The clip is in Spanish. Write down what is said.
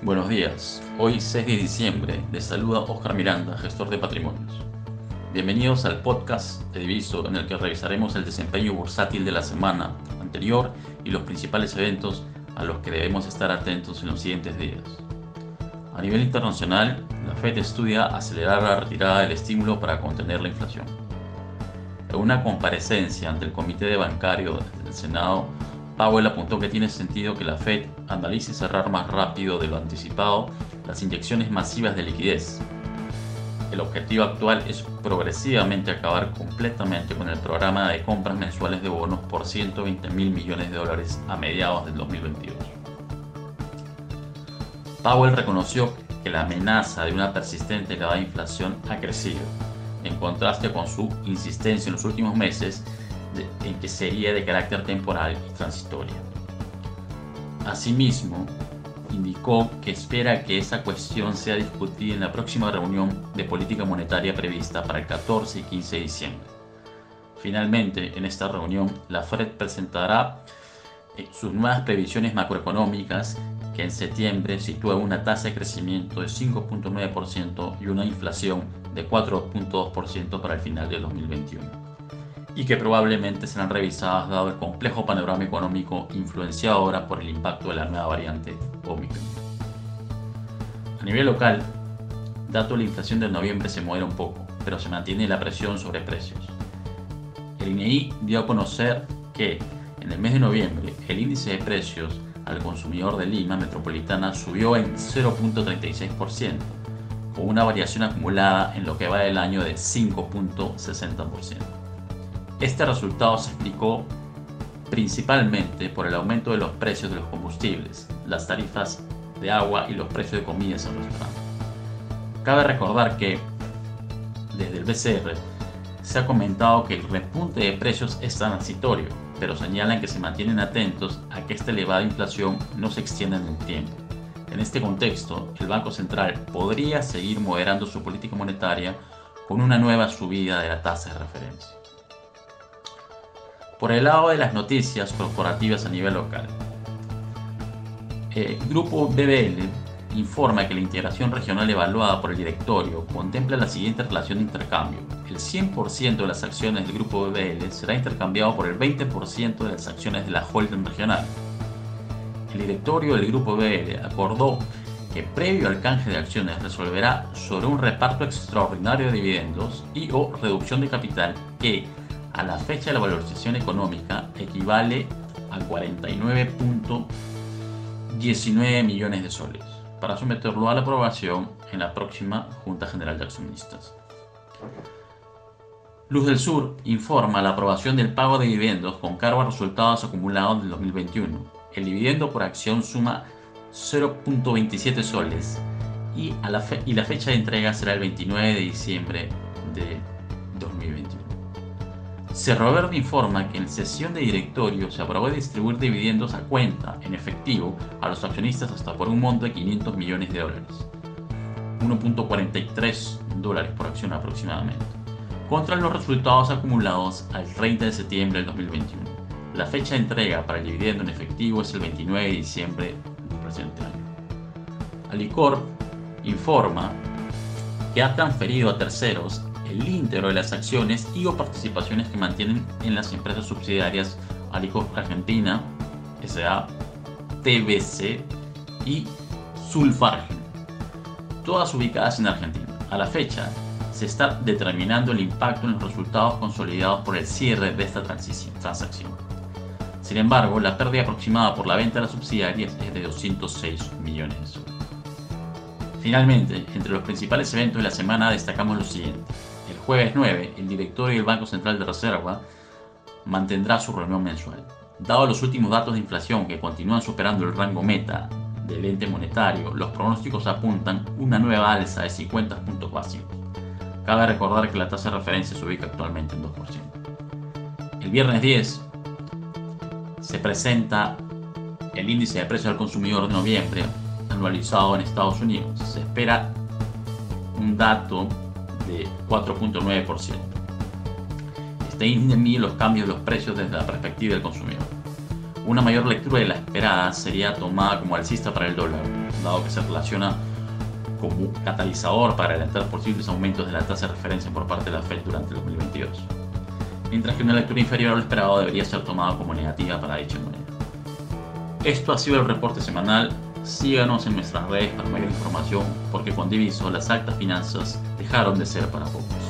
Buenos días. Hoy 6 de diciembre les saluda Oscar Miranda, gestor de patrimonios. Bienvenidos al podcast de Diviso en el que revisaremos el desempeño bursátil de la semana anterior y los principales eventos a los que debemos estar atentos en los siguientes días. A nivel internacional, la Fed estudia acelerar la retirada del estímulo para contener la inflación. En una comparecencia ante el Comité de Bancario del Senado, Powell apuntó que tiene sentido que la Fed analice cerrar más rápido de lo anticipado las inyecciones masivas de liquidez. El objetivo actual es progresivamente acabar completamente con el programa de compras mensuales de bonos por 120 mil millones de dólares a mediados del 2022. Powell reconoció que la amenaza de una persistente elevada inflación ha crecido, en contraste con su insistencia en los últimos meses en que sería de carácter temporal y transitoria. Asimismo, indicó que espera que esa cuestión sea discutida en la próxima reunión de política monetaria prevista para el 14 y 15 de diciembre. Finalmente, en esta reunión, la Fed presentará eh, sus nuevas previsiones macroeconómicas que en septiembre sitúa una tasa de crecimiento de 5.9% y una inflación de 4.2% para el final de 2021 y que probablemente serán revisadas dado el complejo panorama económico influenciado ahora por el impacto de la nueva variante Omicron. A nivel local, dato de la inflación de noviembre se modera un poco, pero se mantiene la presión sobre precios. El INEI dio a conocer que en el mes de noviembre el índice de precios al consumidor de Lima metropolitana subió en 0.36%, con una variación acumulada en lo que va del año de 5.60%. Este resultado se explicó principalmente por el aumento de los precios de los combustibles, las tarifas de agua y los precios de comidas en restaurantes. Cabe recordar que desde el BCR se ha comentado que el repunte de precios es transitorio, pero señalan que se mantienen atentos a que esta elevada inflación no se extienda en el tiempo. En este contexto, el Banco Central podría seguir moderando su política monetaria con una nueva subida de la tasa de referencia. Por el lado de las noticias corporativas a nivel local, el Grupo BBL informa que la integración regional evaluada por el directorio contempla la siguiente relación de intercambio. El 100% de las acciones del Grupo BBL será intercambiado por el 20% de las acciones de la holding regional. El directorio del Grupo BBL acordó que previo al canje de acciones resolverá sobre un reparto extraordinario de dividendos y o reducción de capital que a la fecha de la valorización económica equivale a 49.19 millones de soles, para someterlo a la aprobación en la próxima Junta General de Accionistas. Luz del Sur informa la aprobación del pago de dividendos con cargo a resultados acumulados del 2021. El dividendo por acción suma 0.27 soles y, la y la fecha de entrega será el 29 de diciembre de 2021. Cerro Verde informa que en sesión de directorio se aprobó distribuir dividendos a cuenta, en efectivo, a los accionistas hasta por un monto de 500 millones de dólares, 1.43 dólares por acción aproximadamente, contra los resultados acumulados al 30 de septiembre del 2021. La fecha de entrega para el dividendo en efectivo es el 29 de diciembre del presente año. Alicor informa que ha transferido a terceros el íntegro de las acciones y o participaciones que mantienen en las empresas subsidiarias Alicor Argentina, SA, TBC y Sulfargen, todas ubicadas en Argentina. A la fecha, se está determinando el impacto en los resultados consolidados por el cierre de esta transacción. Sin embargo, la pérdida aproximada por la venta de las subsidiarias es de 206 millones Finalmente, entre los principales eventos de la semana destacamos lo siguiente jueves 9, el directorio del Banco Central de Reserva mantendrá su reunión mensual. Dado los últimos datos de inflación que continúan superando el rango meta del ente monetario, los pronósticos apuntan una nueva alza de 50 puntos básicos. Cabe recordar que la tasa de referencia se ubica actualmente en 2%. El viernes 10 se presenta el índice de precios al consumidor de noviembre anualizado en Estados Unidos. Se espera un dato de 4.9%. Este índice mide los cambios de los precios desde la perspectiva del consumidor. Una mayor lectura de la esperada sería tomada como alcista para el dólar, dado que se relaciona como catalizador para adelantar posibles aumentos de la tasa de referencia por parte de la Fed durante el 2022. Mientras que una lectura inferior a lo esperado debería ser tomada como negativa para dicha moneda. Esto ha sido el reporte semanal. Síganos en nuestras redes para mayor información, porque con Diviso las altas finanzas dejaron de ser para pocos.